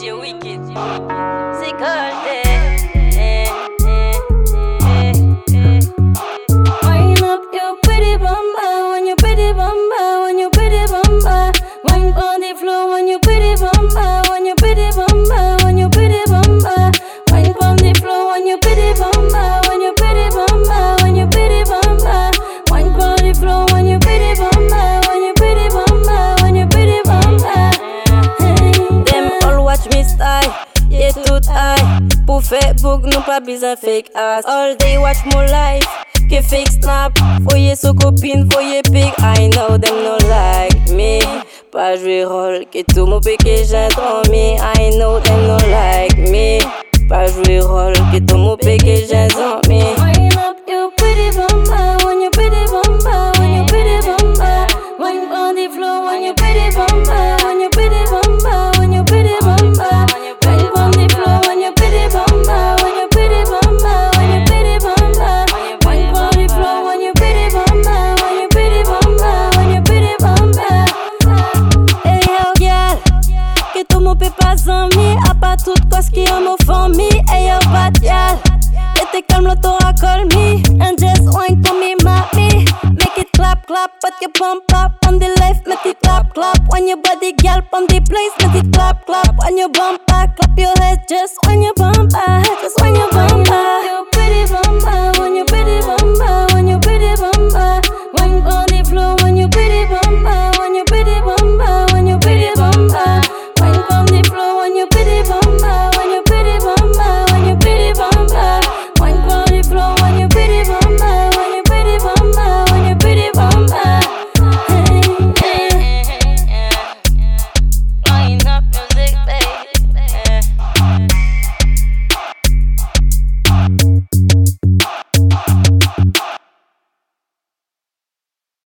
DJ Wycked. C'est Goldn. Facebook, Facebook, não pra brisa fake ass. All day watch more life. Que fake snap, voyez so copine, voyez big. I know them no like me. Pas jouer rôle, que tout mon péché j'intromis. I know them no like me. Pas jouer rôle, que tout mon péché j'intromis. Tout kos ki an mou fami Hey yo, bad girl, ete kalm lo to a call me And just wine for me, mami Make it clap, clap, put your bump up On the left, make it clap, clap. On your body, girl, on the place Make it clap, clap. On your bumper, clap your head Just when your bumper,